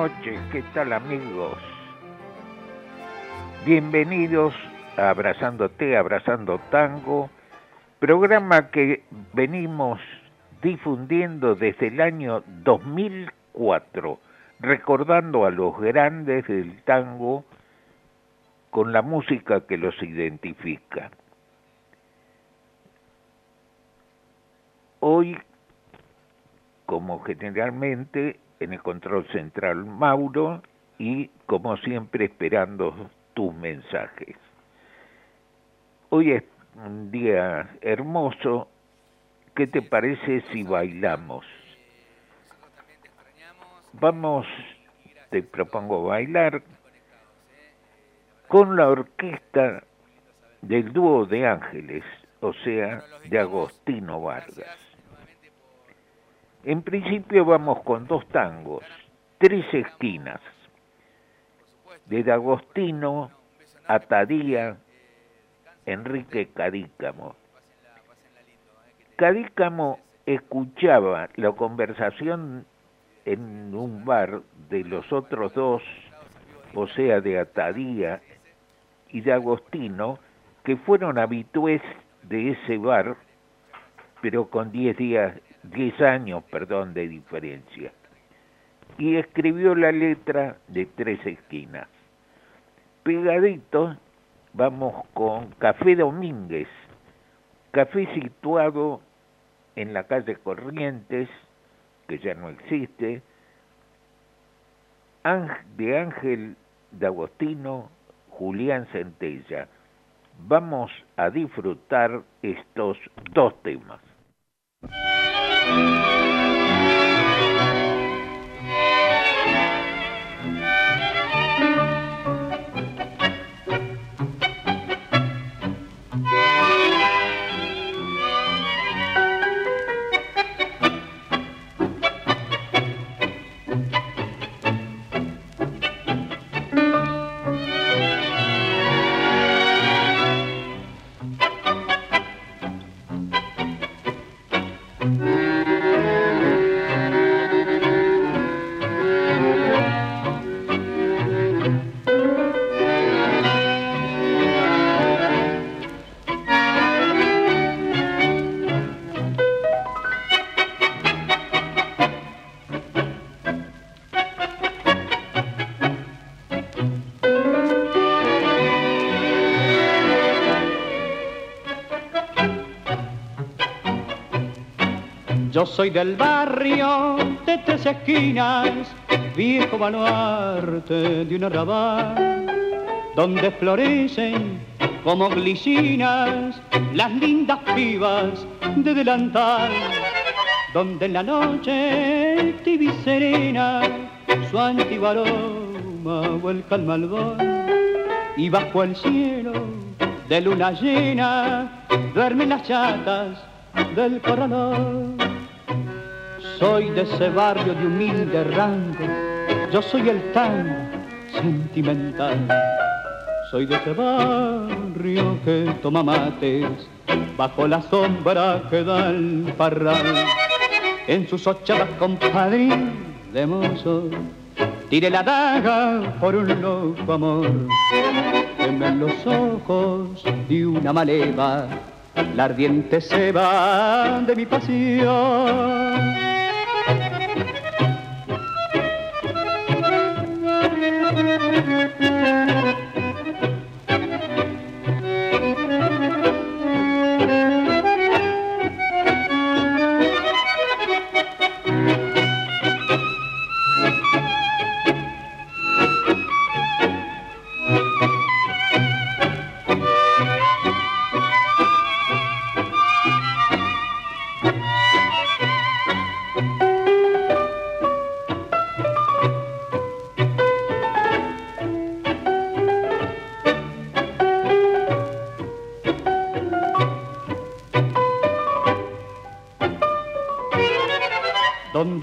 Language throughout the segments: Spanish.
Noches, ¿qué tal amigos? Bienvenidos a Abrazándote, Abrazando Tango, programa que venimos difundiendo desde el año 2004, recordando a los grandes del tango con la música que los identifica. Hoy, como generalmente, en el control central Mauro y, como siempre, esperando tus mensajes. Hoy es un día hermoso. ¿Qué te parece si bailamos? Vamos, te propongo bailar con la orquesta del dúo de Ángeles, o sea, de Agostino Vargas. En principio vamos con dos tangos, tres esquinas, de Agostino, Atadía, Enrique Cadícamo. Cadícamo escuchaba la conversación en un bar de los otros dos, o sea, de Atadía y de Agostino, que fueron habitués de ese bar, pero con diez días, diez años, perdón, de diferencia. Y escribió la letra de tres esquinas. Pegadito vamos con Café Domínguez, café situado en la calle Corrientes, que ya no existe, de Ángel de Agostino, Julián Centella. Vamos a disfrutar estos dos temas. Thank you. Soy del barrio de tres esquinas, viejo baluarte de un arrabal, donde florecen como glicinas las lindas pibas de delantal, donde en la noche tibia serena su antiguo aroma vuelca al malvón y bajo el cielo de luna llena duermen las chatas del corralón. Soy de ese barrio de humilde rango, yo soy el tan sentimental. Soy de ese barrio que toma mates bajo la sombra que da el parral. En sus ochavas compadrín de mozo, tire la daga por un loco amor. en los ojos de una maleva, la ardiente se va de mi pasión.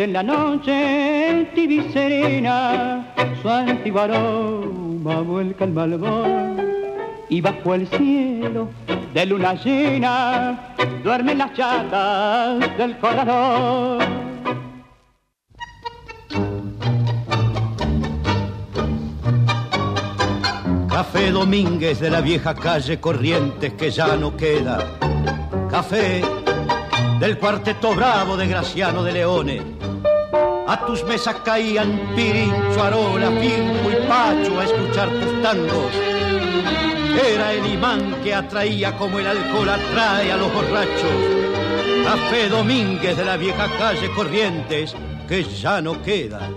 En la noche tibia serena, su antiguo aroma vuelca el malvón y bajo el cielo de luna llena duermen las chatas del corredor. Café Domínguez de la vieja calle Corrientes que ya no queda. Café del cuarteto bravo de Graciano de Leones. A tus mesas caían Pirincho, Arola, Firmo y Pacho a escuchar tus tangos. Era el imán que atraía como el alcohol atrae a los borrachos. Café Domínguez de la vieja calle Corrientes que ya no queda.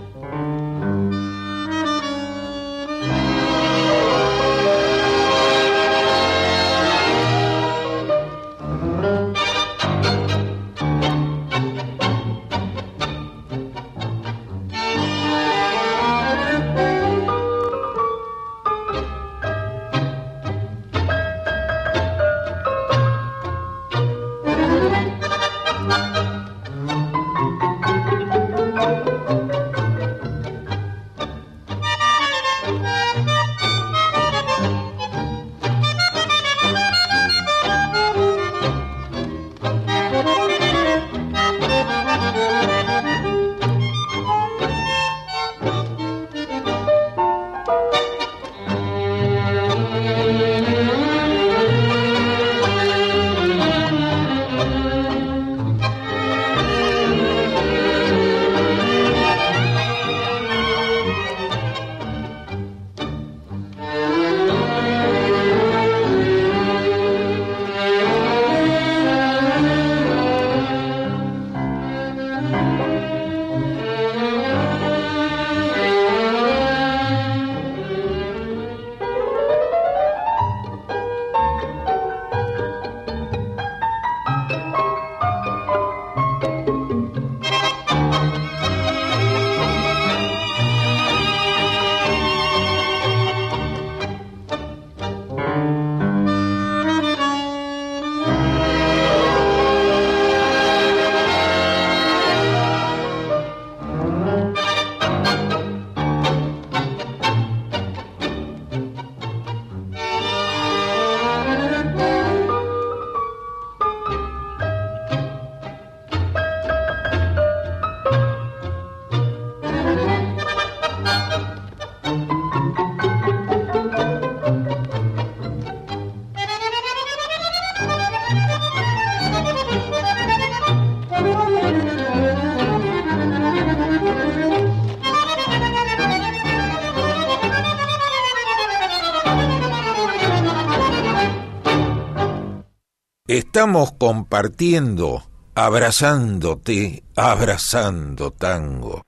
Estamos compartiendo, abrazándote, abrazando tango.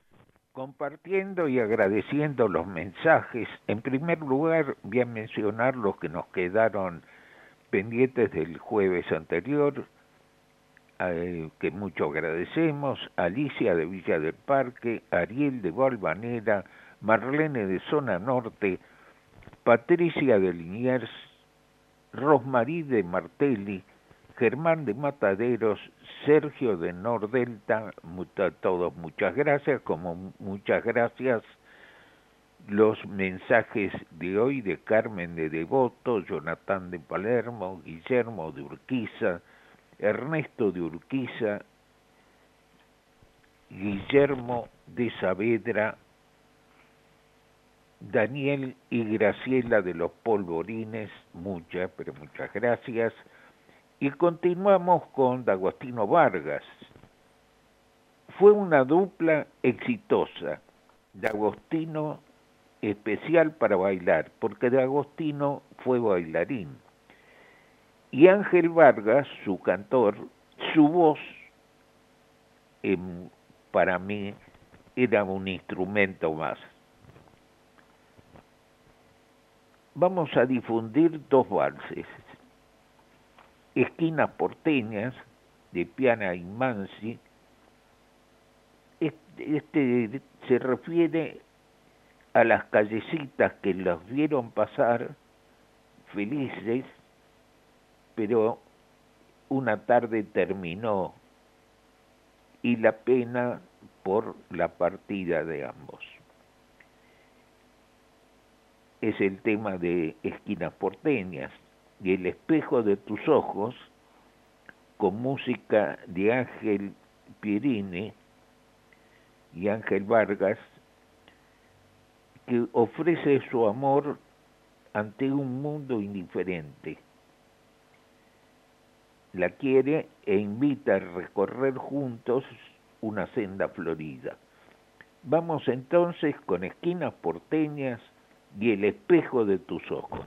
Compartiendo y agradeciendo los mensajes. En primer lugar, voy a mencionar los que nos quedaron pendientes del jueves anterior, que mucho agradecemos. Alicia de Villa del Parque, Ariel de Valvanera, Marlene de Zona Norte, Patricia de Liniers, Rosmarí de Martelli, Germán de Mataderos, Sergio de Nordelta, a todos muchas gracias, como muchas gracias. Los mensajes de hoy de Carmen de Devoto, Jonathan de Palermo, Guillermo de Urquiza, Ernesto de Urquiza, Guillermo de Saavedra, Daniel y Graciela de los Polvorines, muchas, pero muchas gracias, y continuamos con D'Agostino Vargas. Fue una dupla exitosa. D'Agostino especial para bailar, porque D'Agostino fue bailarín. Y Ángel Vargas, su cantor, su voz, em, para mí, era un instrumento más. Vamos a difundir dos valses. Esquinas porteñas de Piana y Mansi, este, se refiere a las callecitas que los vieron pasar felices, pero una tarde terminó y la pena por la partida de ambos. Es el tema de Esquinas Porteñas y El espejo de tus ojos, con música de Ángel Pierini y Ángel Vargas, que ofrece su amor ante un mundo indiferente. La quiere e invita a recorrer juntos una senda florida. Vamos entonces con esquinas porteñas y el espejo de tus ojos.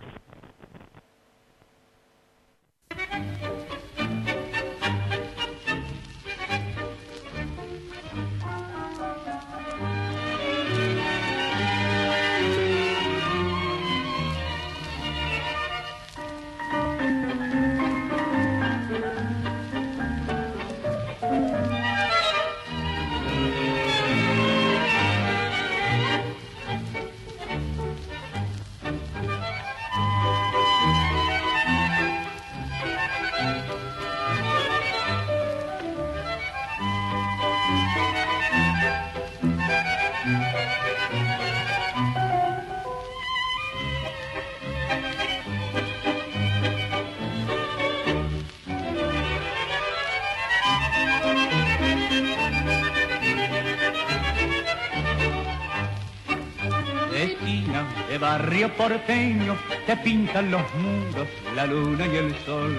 Porteño te pintan los muros, la luna y el sol.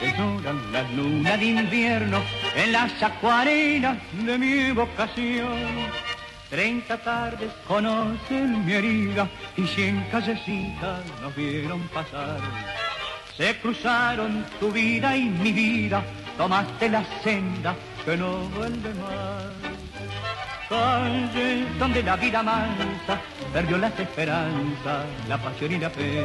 Te lloran la luna de invierno en las acuarelas de mi vocación. Treinta tardes conocen mi herida y cien callecitas nos vieron pasar. Se cruzaron tu vida y mi vida, tomaste la senda que no vuelve más calle donde la vida mansa perdió las esperanzas, la pasión y la fe.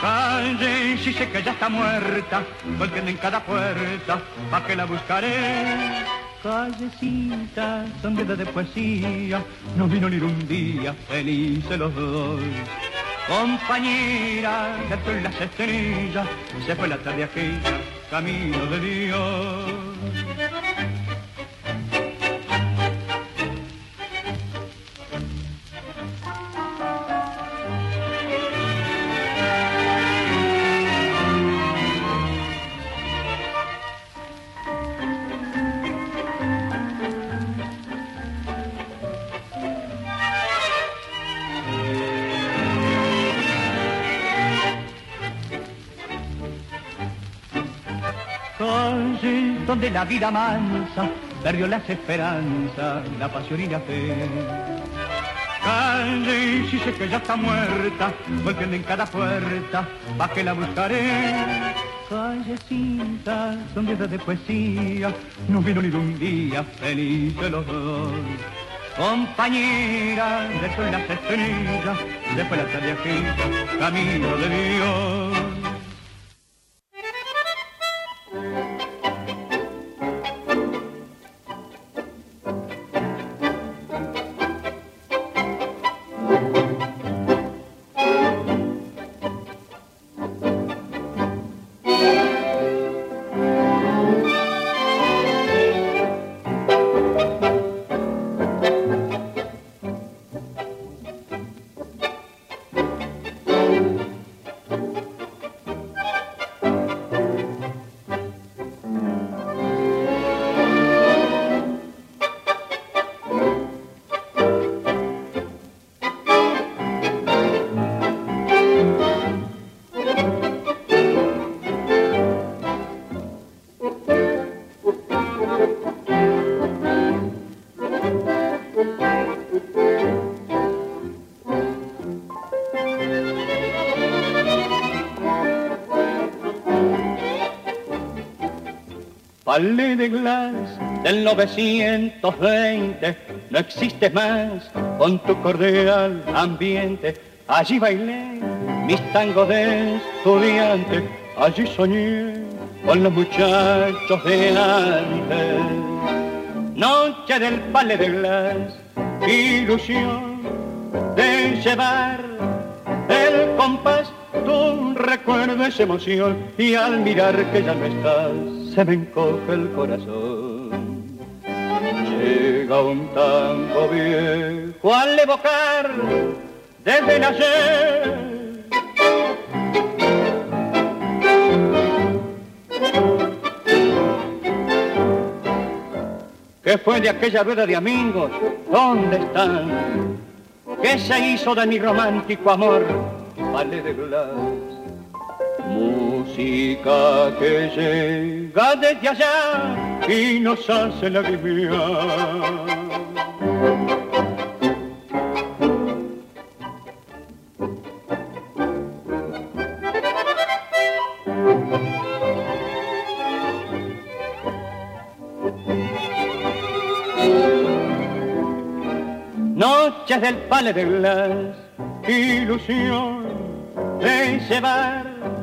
Calle, si sé que ya está muerta, golpeando en cada puerta, pa' que la buscaré. Callecita, donde de poesía, no vino ni un día, felices los dos. Compañera, de las estrellas, se fue la tarde aquella, camino de Dios. La vida mansa perdió las esperanzas, la pasión y la fe. Calle, si sé que ya está muerta, volviendo en cada puerta, pa' que la buscaré. Callecita, donde de poesía, no vino ni un día feliz de los dos. Compañera de sol las estrellas, después la tarde camino de Dios. Palais de Glass del 920, no existes más con tu cordial ambiente. Allí bailé mis tangos de estudiante, allí soñé con los muchachos de antes. Noche del Palais de Glass, ilusión de llevar el compás, tu recuerdo esa emoción y al mirar que ya no estás se me encoge el corazón. llega un tango viejo al evocar desde el. ¿Qué fue de aquella rueda de amigos? ¿Dónde están? ¿Qué se hizo de mi romántico amor? Vale de blas música que llega desde allá y nos hace la Noches del pale de glas, ilusión de llevar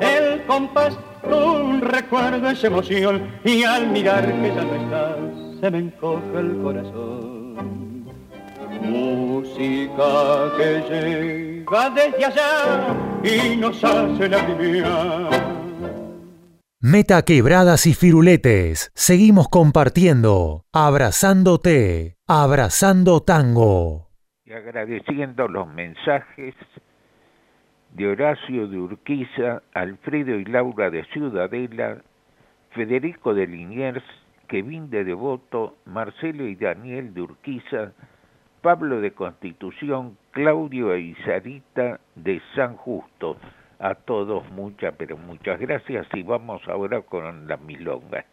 el compás un recuerdo esa emoción y al mirar que ya no estás se me encoge el corazón. Música que llega desde allá y nos hace la vida. Meta quebradas y firuletes. Seguimos compartiendo, abrazándote, abrazando tango. Y agradeciendo los mensajes de Horacio de Urquiza, Alfredo y Laura de Ciudadela, Federico de Liniers, Kevin de Devoto, Marcelo y Daniel de Urquiza, Pablo de Constitución, Claudio e Isarita de San Justo. A todos muchas, pero muchas gracias y vamos ahora con las milongas.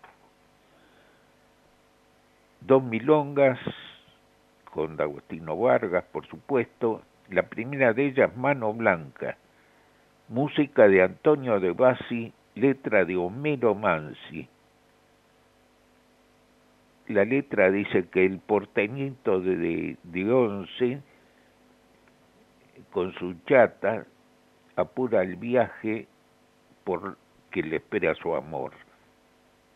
Dos milongas con Agustino Vargas, por supuesto. La primera de ellas, Mano Blanca música de Antonio de Bassi, letra de Homero Mansi. La letra dice que el porteñito de, de, Once, con su chata, apura el viaje porque le espera su amor.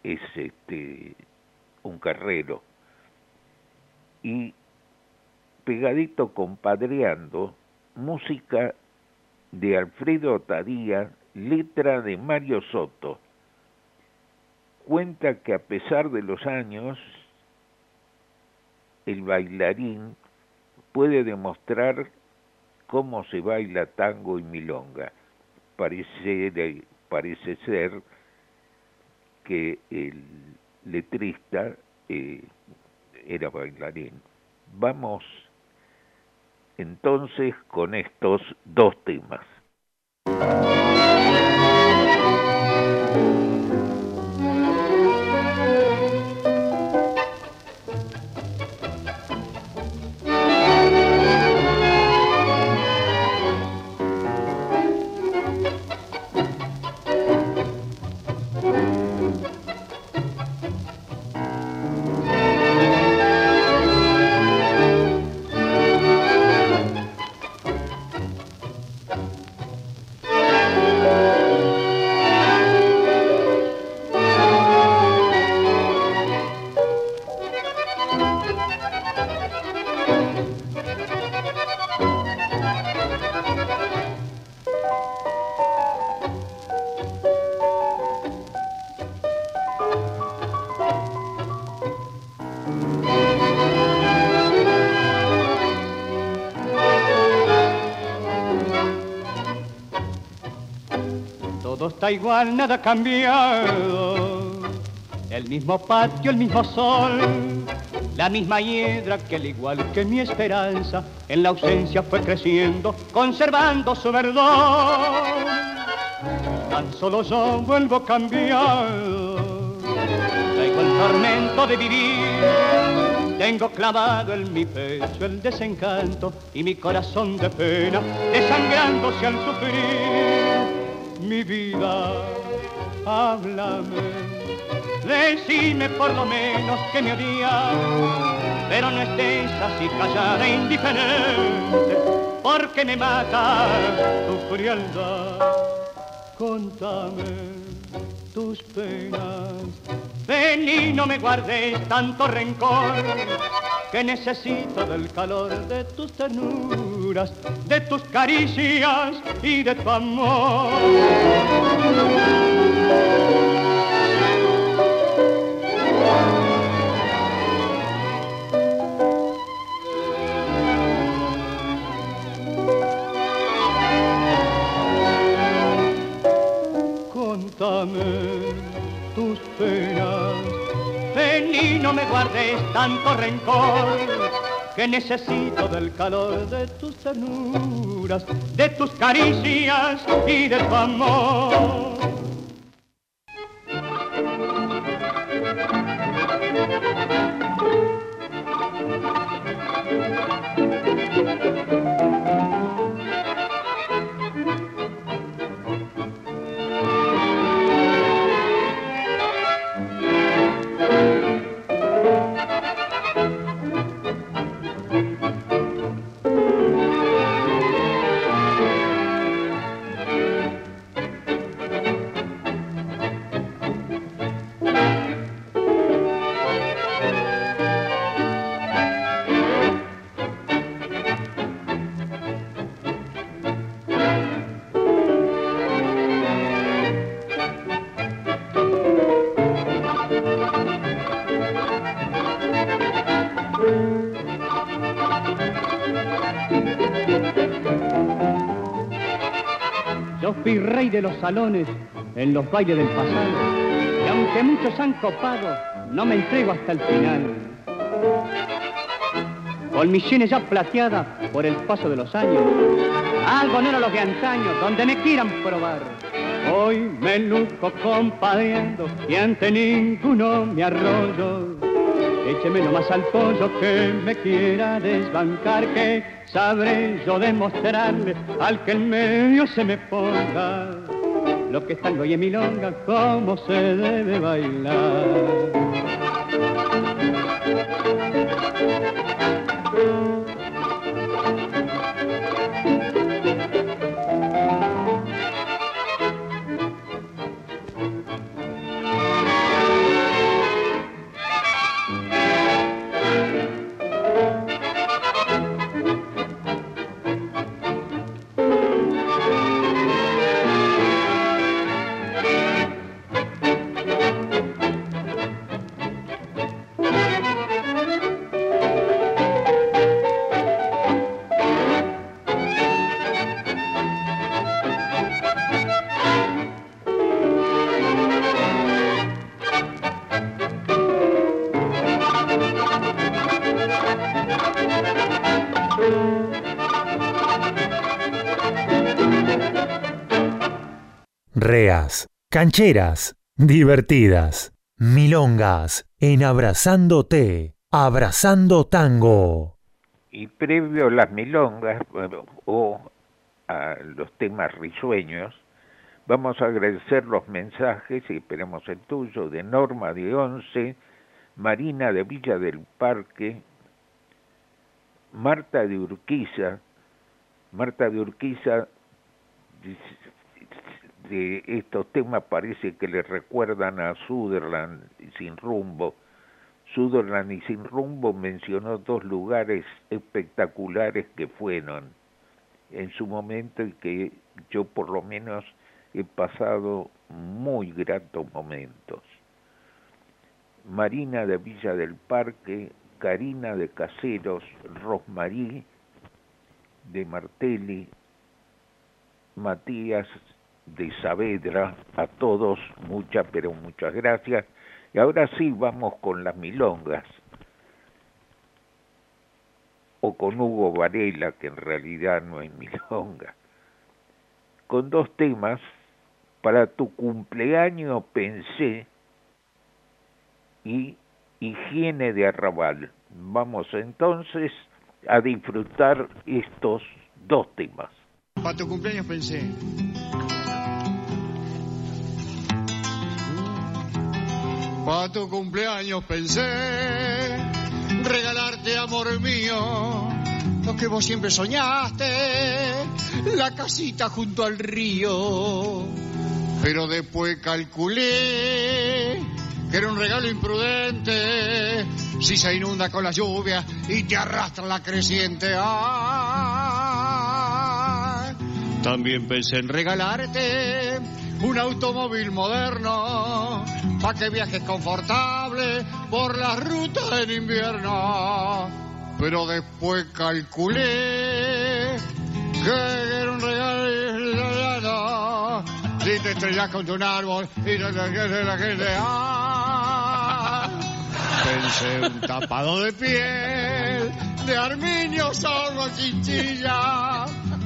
Es este un carrero. Y pegadito compadreando, música de Alfredo Tadía, letra de Mario Soto. Cuenta que a pesar de los años, el bailarín puede demostrar cómo se baila tango y milonga. Parece, ser que el letrista eh, era bailarín. Vamos entonces con estos dos temas. Igual, nada cambiado. El mismo patio, el mismo sol, la misma hiedra que al igual que mi esperanza, en la ausencia fue creciendo, conservando su verdor. Tan solo yo vuelvo cambiado, traigo el tormento de vivir. Tengo clavado en mi pecho el desencanto y mi corazón de pena desangrándose al sufrir mi vida, háblame, decime por lo menos que me odias, pero no estés así callada e indiferente, porque me mata tu frialdad. Contame tus penas, ven y no me guardes tanto rencor, que necesito del calor de tus ternuras, de tus caricias y de tu amor. Contame tus penas, ven y no me guardes tanto rencor que necesito del calor de tus ternuras, de tus caricias y de tu amor. De los salones en los bailes del pasado. Y aunque muchos han copado, no me entrego hasta el final. Con mis sienes ya plateadas por el paso de los años. Algo no era lo que antaño, donde me quieran probar. Hoy me luzco compadriendo y ante ninguno me arroyo. Écheme más al pollo que me quiera desbancar, que sabré yo demostrarle al que en medio se me ponga lo que es tango y en milonga, cómo se debe bailar. Cancheras, divertidas, milongas, en Abrazándote, Abrazando Tango. Y previo a las milongas o a los temas risueños, vamos a agradecer los mensajes, y esperemos el tuyo, de Norma de Once, Marina de Villa del Parque, Marta de Urquiza, Marta de Urquiza de estos temas parece que le recuerdan a Sutherland Sin Rumbo. Sutherland y Sin Rumbo mencionó dos lugares espectaculares que fueron en su momento y que yo por lo menos he pasado muy gratos momentos. Marina de Villa del Parque, Karina de Caseros, Rosmarí de Martelli, Matías de Saavedra. A todos muchas, pero muchas gracias. Y ahora sí vamos con las milongas. O con Hugo Varela, que en realidad no es milonga. Con dos temas. Para tu cumpleaños pensé y higiene de arrabal. Vamos entonces a disfrutar estos dos temas. Para tu cumpleaños pensé Para tu cumpleaños pensé regalarte, amor mío, lo que vos siempre soñaste, la casita junto al río. Pero después calculé que era un regalo imprudente si se inunda con la lluvia y te arrastra la creciente. También pensé en regalarte un automóvil moderno para que viajes confortable por las rutas en invierno. Pero después calculé que era un regalo si te estrellas con un árbol y no te la gente. pensé un tapado de piel de arminio zorro chinchilla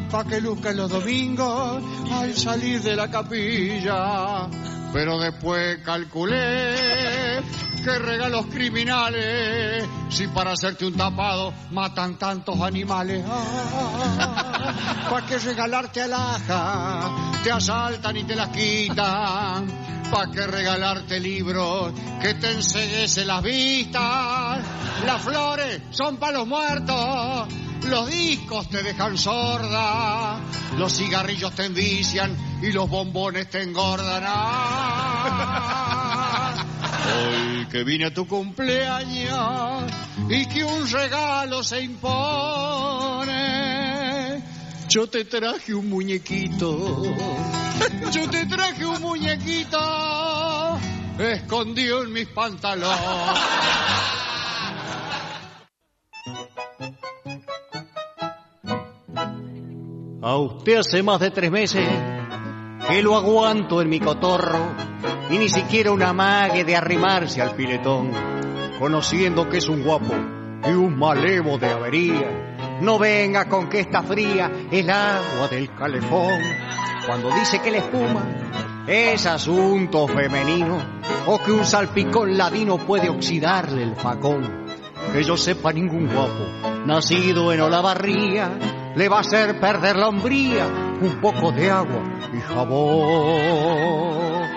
pa' que luzca los domingos al salir de la capilla. Pero después calculé que regalos criminales si para hacerte un tapado matan tantos animales. Ah, ¿Para qué regalarte alhaja? Te asaltan y te las quitan. ¿Para qué regalarte libros que te enseguece las vistas? Las flores son para los muertos los discos te dejan sorda, los cigarrillos te envician y los bombones te engordan. Hoy que vine a tu cumpleaños y que un regalo se impone, yo te traje un muñequito, yo te traje un muñequito escondido en mis pantalones. A usted hace más de tres meses que lo aguanto en mi cotorro y ni siquiera una mague de arrimarse al piletón, conociendo que es un guapo y un malevo de avería. No venga con que está fría el agua del calefón. Cuando dice que la espuma es asunto femenino o que un salpicón ladino puede oxidarle el facón. Que yo sepa ningún guapo nacido en Olavarría le va a hacer perder la hombría un poco de agua y jabón.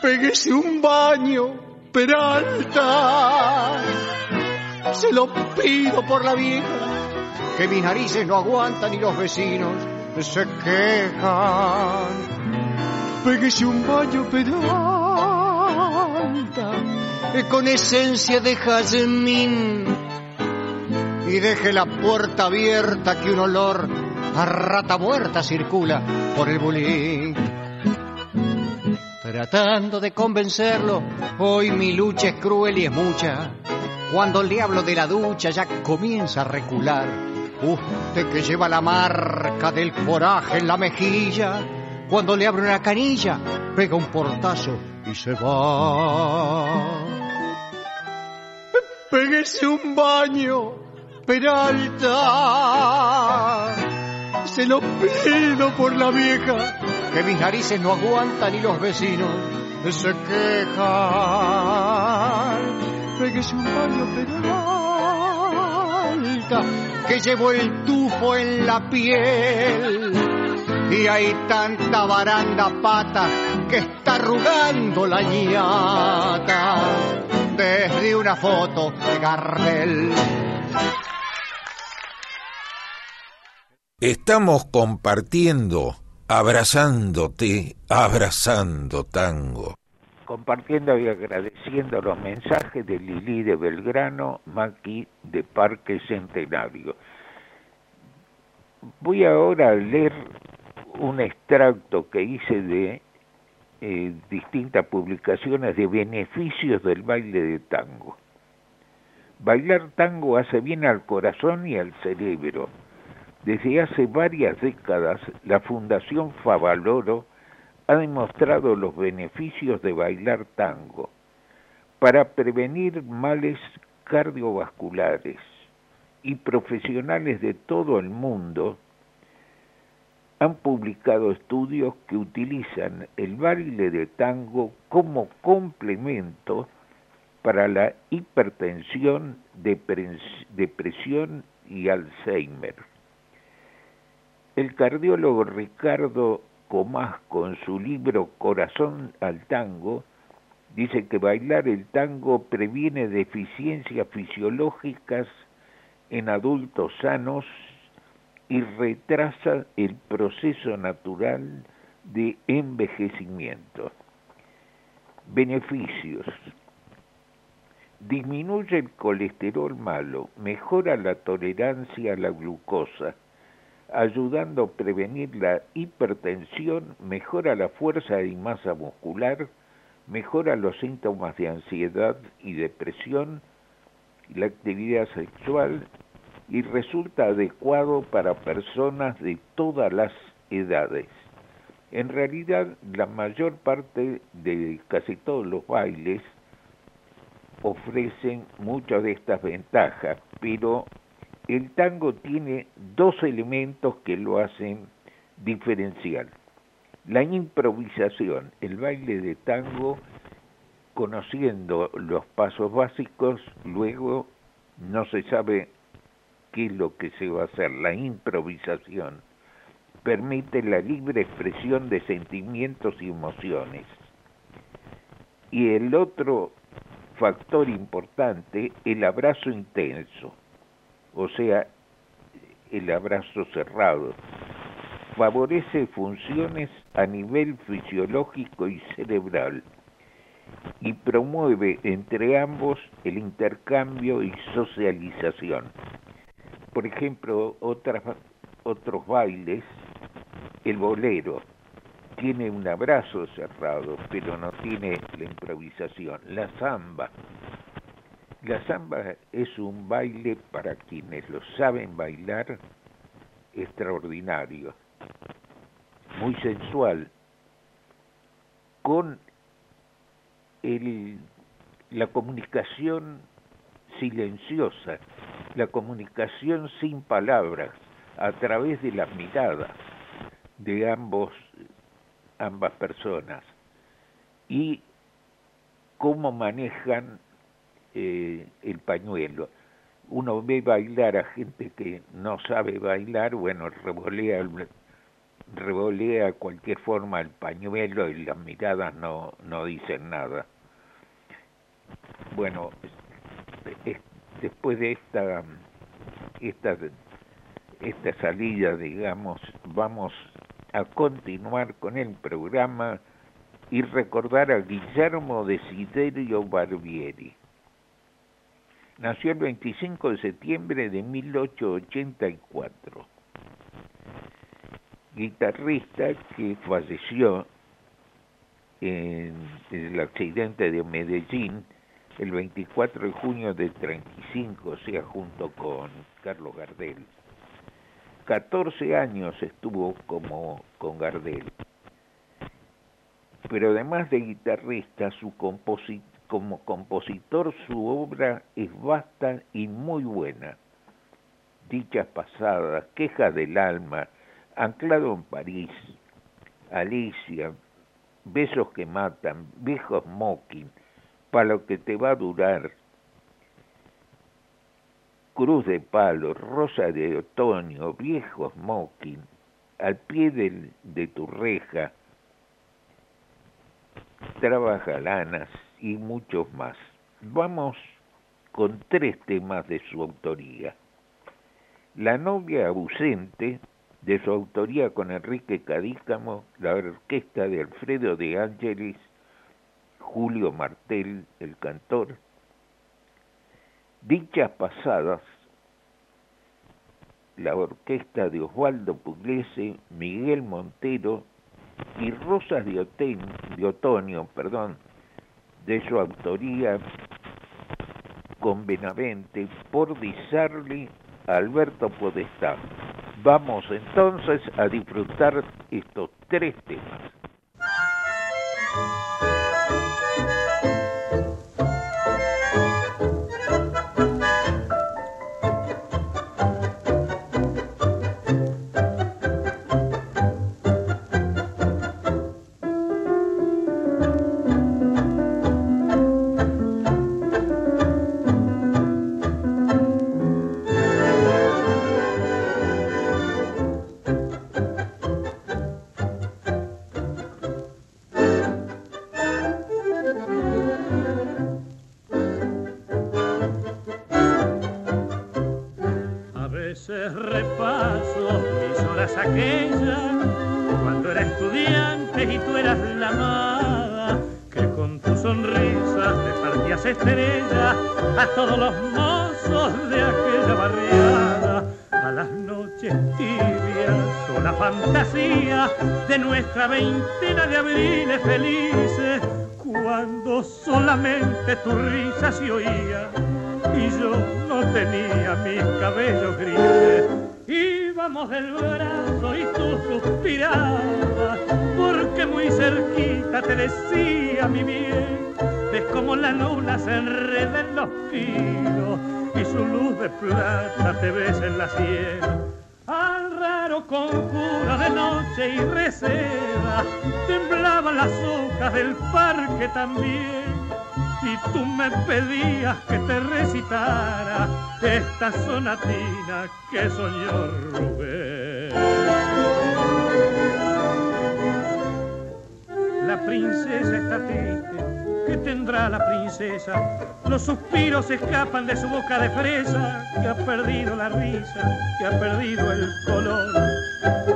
Péguese un baño, Peralta, se lo pido por la vieja, que mis narices no aguantan y los vecinos se quejan. Péguese un baño, Peralta, con esencia de jazmín y deje la puerta abierta que un olor a rata muerta circula por el bulín. Tratando de convencerlo, hoy mi lucha es cruel y es mucha. Cuando le hablo de la ducha ya comienza a recular. Usted que lleva la marca del coraje en la mejilla, cuando le abro una canilla, pega un portazo y se va. Péguese un baño Peralta. Se lo pido por la vieja, que mis narices no aguantan y los vecinos se quejan. Péguese un baño, Peralta, que llevo el tufo en la piel. Y hay tanta baranda pata que está arrugando la ñata desde una foto de Gardel. Estamos compartiendo, abrazándote, abrazando tango. Compartiendo y agradeciendo los mensajes de Lili de Belgrano, Maki de Parque Centenario. Voy ahora a leer un extracto que hice de eh, distintas publicaciones de beneficios del baile de tango. Bailar tango hace bien al corazón y al cerebro desde hace varias décadas, la Fundación Favaloro ha demostrado los beneficios de bailar tango para prevenir males cardiovasculares y profesionales de todo el mundo han publicado estudios que utilizan el baile de tango como complemento para la hipertensión, depresión y Alzheimer. El cardiólogo Ricardo Comás, con su libro Corazón al Tango, dice que bailar el tango previene deficiencias fisiológicas en adultos sanos y retrasa el proceso natural de envejecimiento. Beneficios. Disminuye el colesterol malo, mejora la tolerancia a la glucosa, ayudando a prevenir la hipertensión, mejora la fuerza y masa muscular, mejora los síntomas de ansiedad y depresión, la actividad sexual y resulta adecuado para personas de todas las edades. En realidad, la mayor parte de casi todos los bailes ofrecen muchas de estas ventajas, pero el tango tiene dos elementos que lo hacen diferencial. La improvisación, el baile de tango, conociendo los pasos básicos, luego no se sabe qué es lo que se va a hacer. La improvisación permite la libre expresión de sentimientos y emociones. Y el otro factor importante, el abrazo intenso, o sea, el abrazo cerrado, favorece funciones a nivel fisiológico y cerebral y promueve entre ambos el intercambio y socialización. Por ejemplo, otros bailes, el bolero, tiene un abrazo cerrado, pero no tiene la improvisación. La samba. La samba es un baile para quienes lo saben bailar extraordinario, muy sensual, con el, la comunicación silenciosa, la comunicación sin palabras, a través de las miradas de ambos ambas personas y cómo manejan eh, el pañuelo. Uno ve bailar a gente que no sabe bailar, bueno, revolea, revolea cualquier forma el pañuelo y las miradas no, no dicen nada. Bueno, después de esta, esta, esta salida, digamos, vamos a continuar con el programa y recordar a Guillermo Desiderio Barbieri. Nació el 25 de septiembre de 1884. Guitarrista que falleció en el accidente de Medellín el 24 de junio de 35, o sea, junto con Carlos Gardel. 14 años estuvo como con Gardel. Pero además de guitarrista, su como compositor su obra es vasta y muy buena. Dichas pasadas, Quejas del alma, Anclado en París, Alicia, Besos que matan, Viejos mocking, para lo que te va a durar, cruz de palo, rosa de otoño, viejo smoking, al pie de tu reja, trabaja lanas y muchos más. Vamos con tres temas de su autoría. La novia ausente, de su autoría con Enrique Cadícamo, la orquesta de Alfredo de Ángeles, Julio Martel, el cantor, Dichas pasadas, la orquesta de Osvaldo Pugliese, Miguel Montero y Rosas de, Otoño, perdón, de su autoría con Benavente por Disarli Alberto Podestá. Vamos entonces a disfrutar estos tres temas. La luna se enreda en los pinos y su luz de plata te ves en la sien. Al raro conjuro de noche y receda temblaban las hojas del parque también y tú me pedías que te recitara esta sonatina que soñó Rubén. La princesa está triste, ¿qué tendrá la princesa? Los suspiros escapan de su boca de fresa, que ha perdido la risa, que ha perdido el color.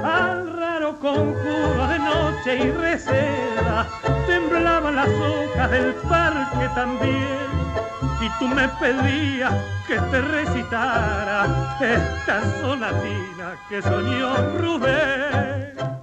Al raro conjuro de noche y receda, temblaban las hojas del parque también. Y tú me pedías que te recitara esta sonatina que soñó Rubén.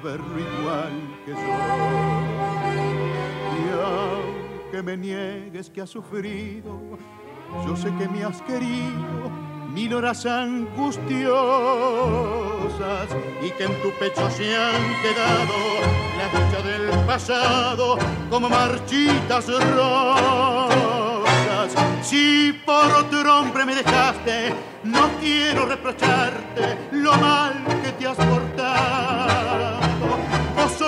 Saberlo igual que yo. Y aunque me niegues que has sufrido, yo sé que me has querido mil horas angustiosas y que en tu pecho se han quedado la dicha del pasado como marchitas rosas. Si por otro hombre me dejaste, no quiero reprocharte lo mal que te has portado.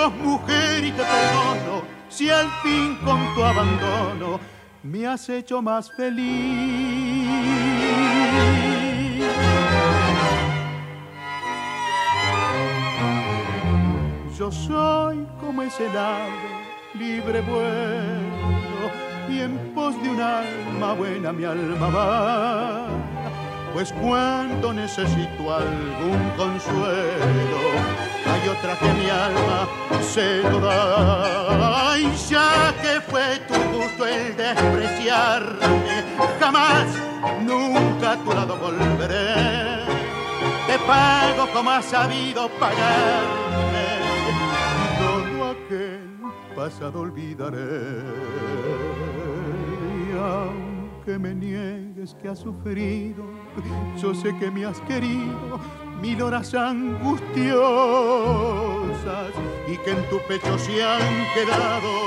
Mujer y te perdono si al fin con tu abandono me has hecho más feliz. Yo soy como ese ave libre vuelo y en pos de un alma buena mi alma va. Pues cuando necesito algún consuelo, hay otra que mi alma se lo da. Y ya que fue tu gusto el despreciarme, jamás, nunca a tu lado volveré. Te pago como has sabido pagarme, todo aquel pasado olvidaré. Aunque me niegues que has sufrido, yo sé que me has querido mil horas angustiosas y que en tu pecho se han quedado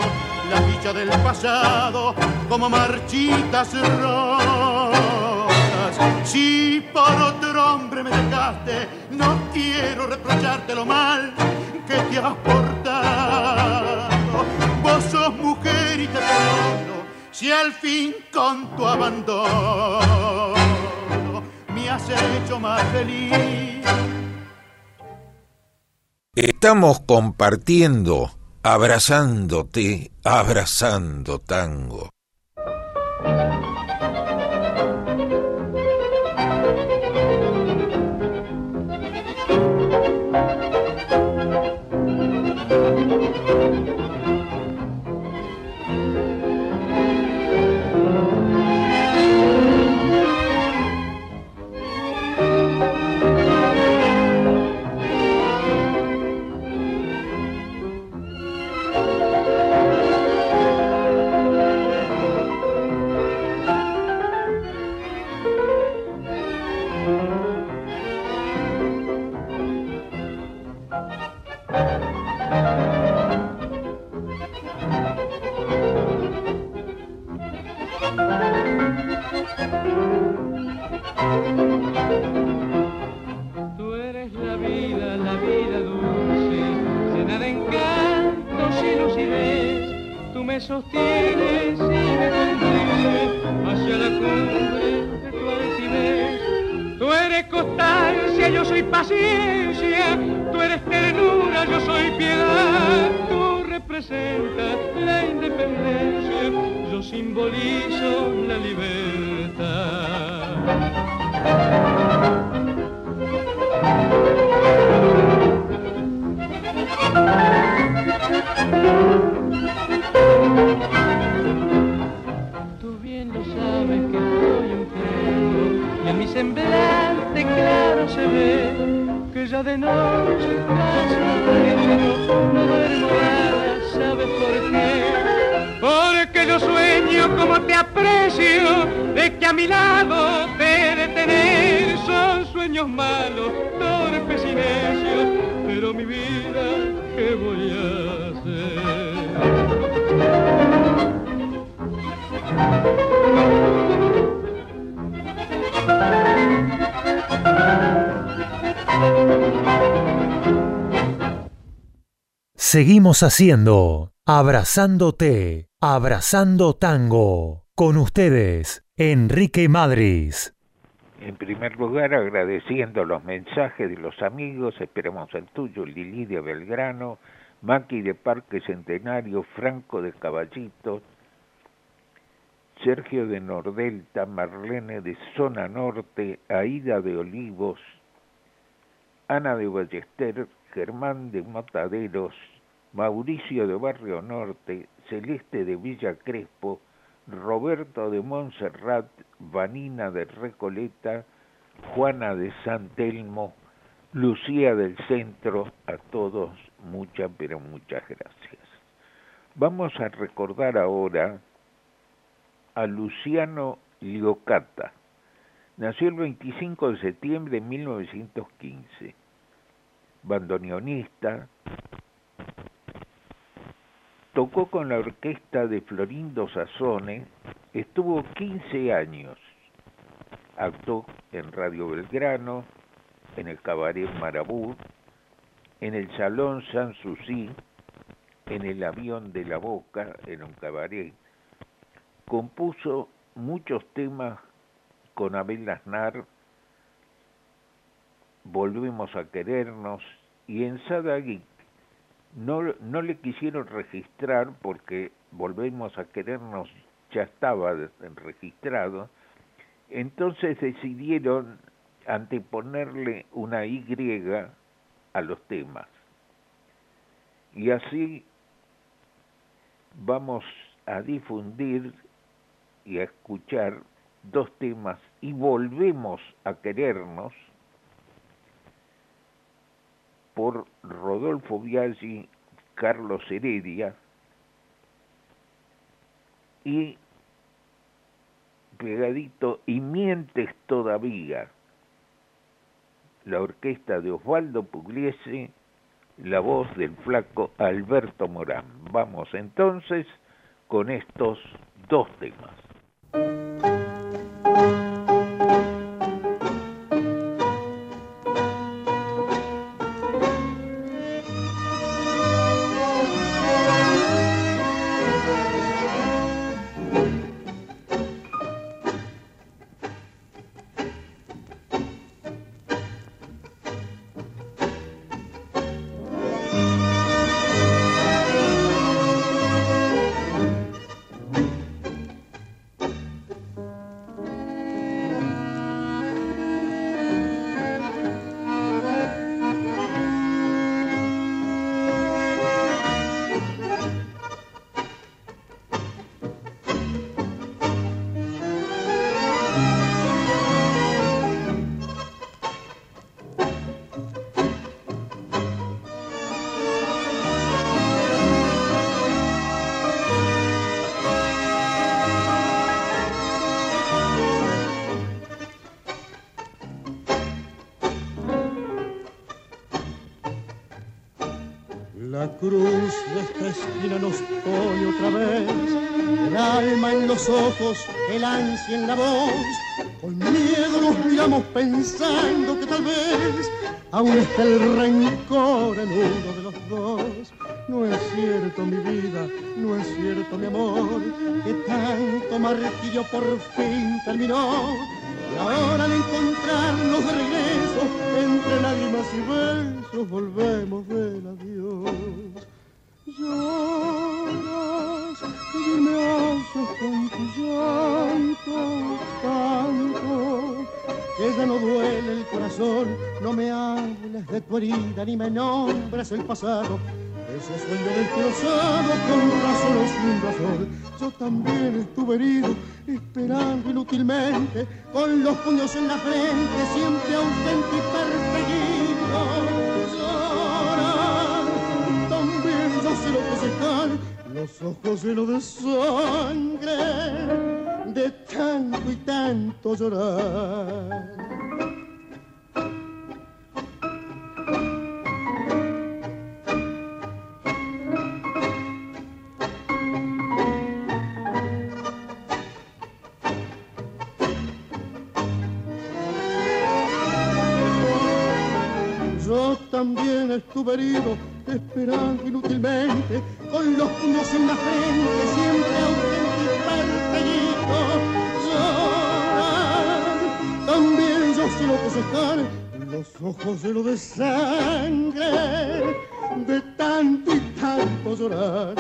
la dicha del pasado como marchitas rosas. Si por otro hombre me dejaste, no quiero reprocharte lo mal que te has portado. Vos sos mujer y te perdono si al fin con tu abandono me has hecho más feliz. Estamos compartiendo, abrazándote, abrazando tango. Seguimos haciendo Abrazándote, Abrazando Tango. Con ustedes, Enrique Madris. En primer lugar, agradeciendo los mensajes de los amigos, esperamos el tuyo, Lilidia Belgrano, Maki de Parque Centenario, Franco de Caballito, Sergio de Nordelta, Marlene de Zona Norte, Aida de Olivos, Ana de Ballester, Germán de Mataderos, Mauricio de Barrio Norte, Celeste de Villa Crespo, Roberto de Montserrat, Vanina de Recoleta, Juana de San Telmo, Lucía del Centro, a todos muchas, pero muchas gracias. Vamos a recordar ahora a Luciano Liocata. Nació el 25 de septiembre de 1915. Bandoneonista. Tocó con la orquesta de Florindo Sassone. Estuvo 15 años. Actuó en Radio Belgrano, en el Cabaret Marabú, en el Salón Sanssouci, en el Avión de la Boca, en un cabaret. Compuso muchos temas con Abel Aznar, Volvemos a querernos, y en Sadagui no, no le quisieron registrar porque Volvemos a querernos ya estaba registrado, entonces decidieron anteponerle una Y a los temas. Y así vamos a difundir y a escuchar dos temas y volvemos a querernos por Rodolfo Biaggi, Carlos Heredia y pegadito y mientes todavía la orquesta de Osvaldo Pugliese, la voz del flaco Alberto Morán. Vamos entonces con estos dos temas. La voz. Con miedo nos miramos pensando que tal vez aún está el rencor en uno de los dos. No es cierto mi vida, no es cierto mi amor, que tanto martirio por fin terminó. Y ahora al encontrarnos de regreso, entre lágrimas y besos, volvemos del adiós. Lloras y me con tu llanto tanto que ya no duele el corazón. No me hables de tu herida ni me nombres el pasado. Ese sueño destrozado con razón o sin razón. Yo también estuve herido, esperando inútilmente, con los puños en la frente, siempre ausente y perseguido. Llorar, también yo sé lo que se están, los ojos llenos de sangre, de tanto y tanto llorar. Yo también estuve herido, esperando inútilmente, con los puños en la frente, siempre perseguido. Llorar, también yo sé lo que se están, los ojos llenos de sangre, de tanto y tanto llorar.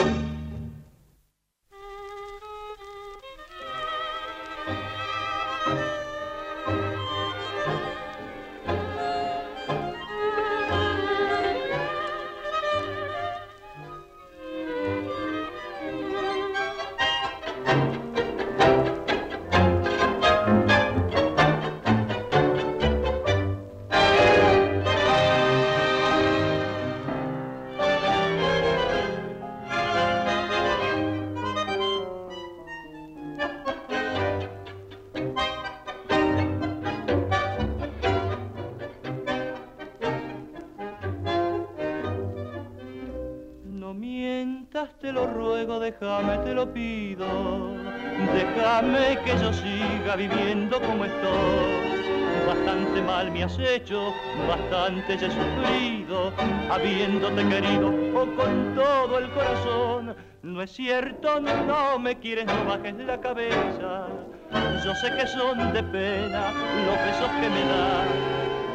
Viviendo como estoy. Bastante mal me has hecho, bastante he sufrido, habiéndote querido o con todo el corazón. No es cierto, no me quieres, no bajes la cabeza. Yo sé que son de pena los besos que me das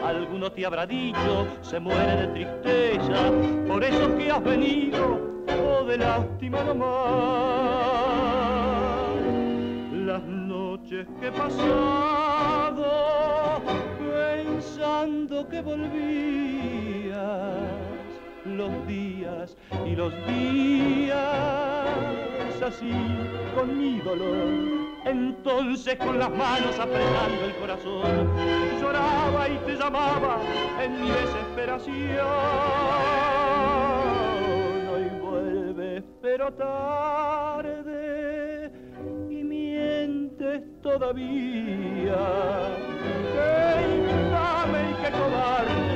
alguno te habrá dicho, se muere de tristeza, por eso que has venido, o de lástima nomás. Que he pasado, pensando que volvías, los días y los días, así con mi dolor entonces con las manos apretando el corazón, lloraba y te llamaba en mi desesperación. Hoy vuelves pero tarde todavía. Qué infame y qué cobarde,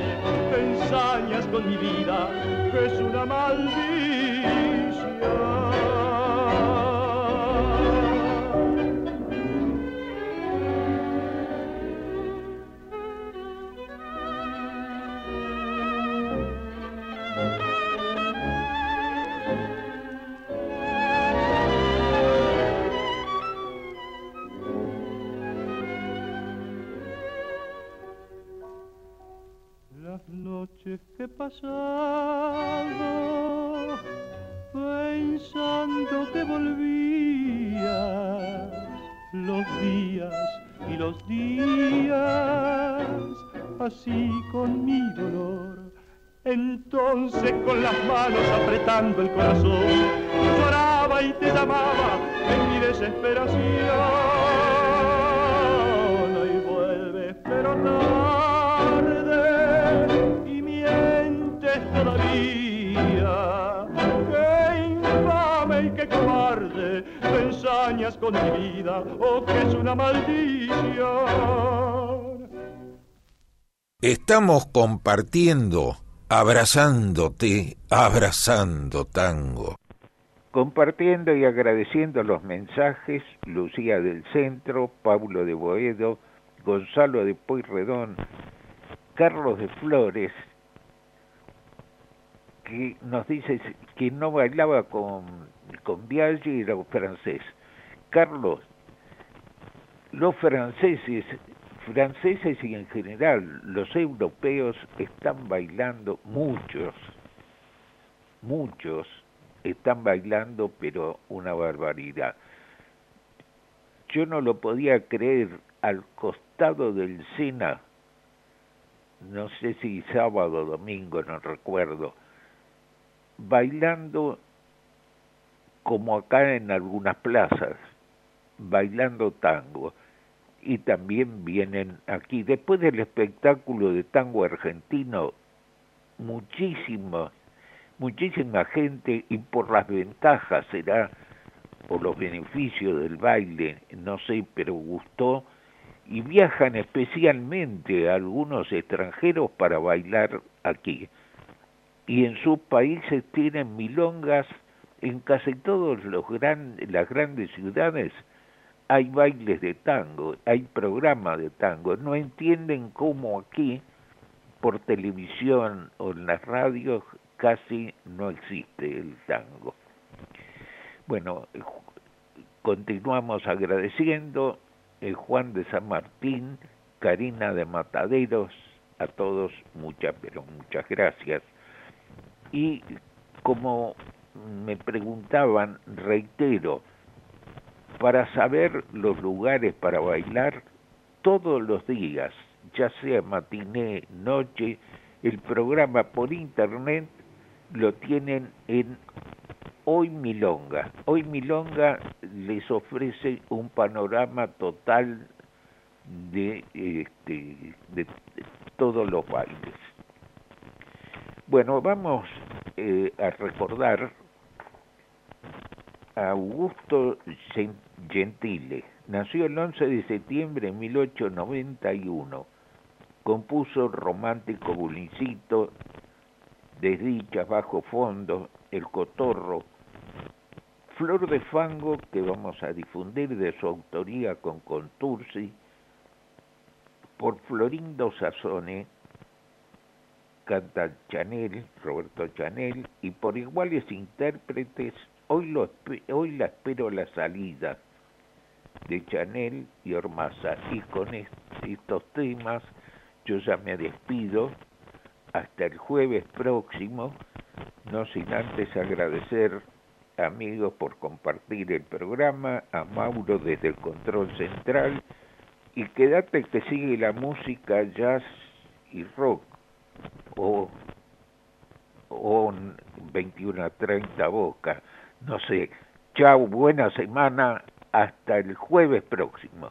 te ensañas con mi vida, que es una maldición. Pasado pensando que volvías los días y los días así con mi dolor entonces con las manos apretando el corazón lloraba y te llamaba en mi desesperación con mi vida o que es una maldición Estamos compartiendo, abrazándote, abrazando tango. Compartiendo y agradeciendo los mensajes, Lucía del Centro, Pablo de Boedo, Gonzalo de Pueyrredón, Carlos de Flores, que nos dice que no bailaba con, con Biaggi era francés. Carlos, los franceses, franceses y en general los europeos están bailando, muchos, muchos están bailando, pero una barbaridad. Yo no lo podía creer al costado del Sena, no sé si sábado o domingo, no recuerdo, bailando como acá en algunas plazas, bailando tango. Y también vienen aquí, después del espectáculo de tango argentino, muchísimo, muchísima gente y por las ventajas será, por los beneficios del baile, no sé, pero gustó, y viajan especialmente algunos extranjeros para bailar aquí y en sus países tienen milongas, en casi todas las grandes ciudades hay bailes de tango, hay programas de tango, no entienden cómo aquí por televisión o en las radios casi no existe el tango. Bueno, continuamos agradeciendo eh, Juan de San Martín, Karina de Mataderos, a todos muchas, pero muchas gracias. Y como me preguntaban, reitero, para saber los lugares para bailar, todos los días, ya sea matiné, noche, el programa por internet lo tienen en Hoy Milonga. Hoy Milonga les ofrece un panorama total de, este, de todos los bailes. Bueno, vamos eh, a recordar a Augusto Gentile. Nació el 11 de septiembre de 1891. Compuso romántico bulincito, desdichas bajo fondo, el cotorro, Flor de Fango, que vamos a difundir de su autoría con Contursi, por Florindo Sazone, canta Chanel, Roberto Chanel, y por iguales intérpretes, hoy, lo, hoy la espero la salida de Chanel y Ormaza. Y con estos temas yo ya me despido hasta el jueves próximo, no sin antes agradecer amigos por compartir el programa, a Mauro desde el control central y quédate que sigue la música jazz y rock o, o 21 a 30 Boca. No sé. Chao, buena semana. Hasta el jueves próximo.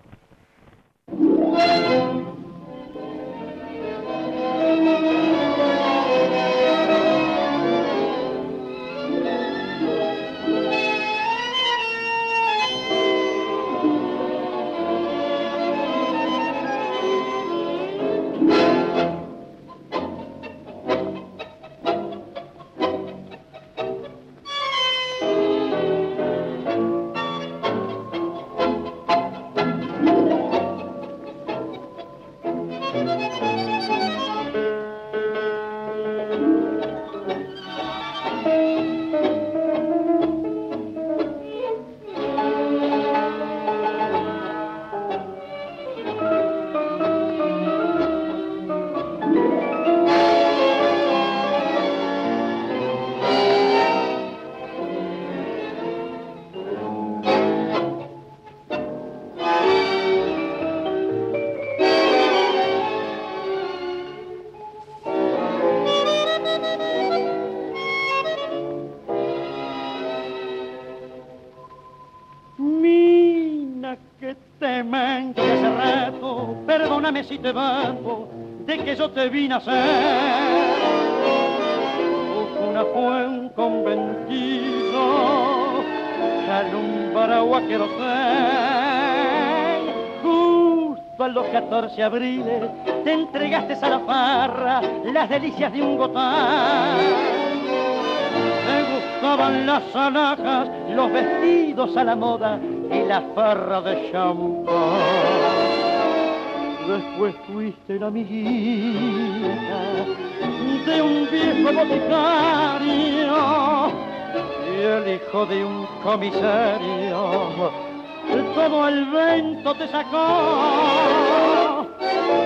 Te bajo de que yo te vine a ser. Una fue un conventido, que quiero ser. Justo a los 14 abriles te entregaste a la farra las delicias de un gotán. Gustaban las alhajas, los vestidos a la moda y la farra de champán después fuiste la amiguita de un viejo boticario y el hijo de un comisario. Todo el vento te sacó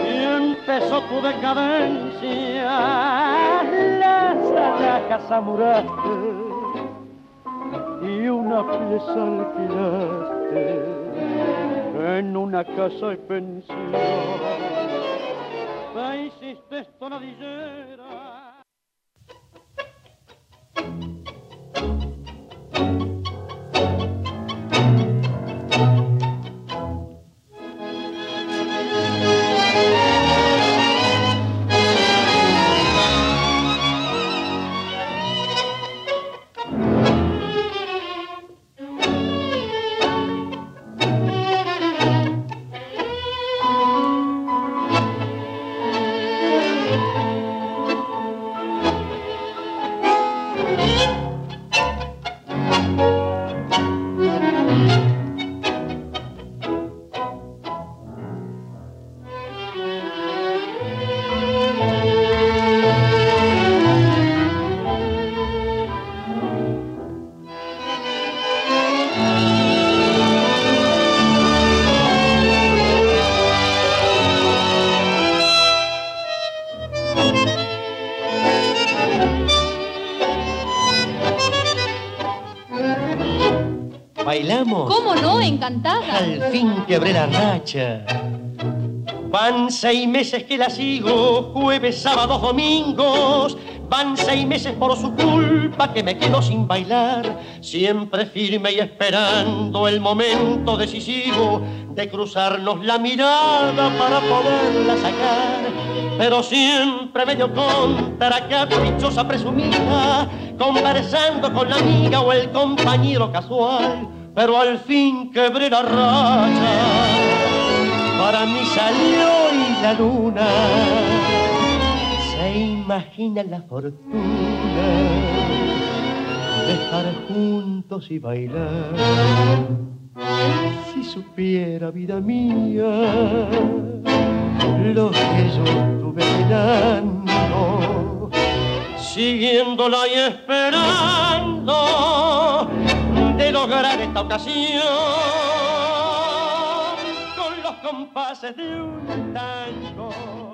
y empezó tu decadencia. La casa muraste y una pieza alquilaste en una casa de pensión. Te hiciste tonadillera. Al fin quebré la racha. Van seis meses que la sigo, jueves, sábados, domingos. Van seis meses por su culpa que me quedo sin bailar. Siempre firme y esperando el momento decisivo de cruzarnos la mirada para poderla sacar. Pero siempre medio contra caprichosa presumida, conversando con la amiga o el compañero casual. Pero al fin quebré la racha para mí salió y la luna se imagina la fortuna de estar juntos y bailar. Si supiera, vida mía, lo que yo estuve mirando, siguiéndola y esperando lograr esta ocasión con los compases de un tango.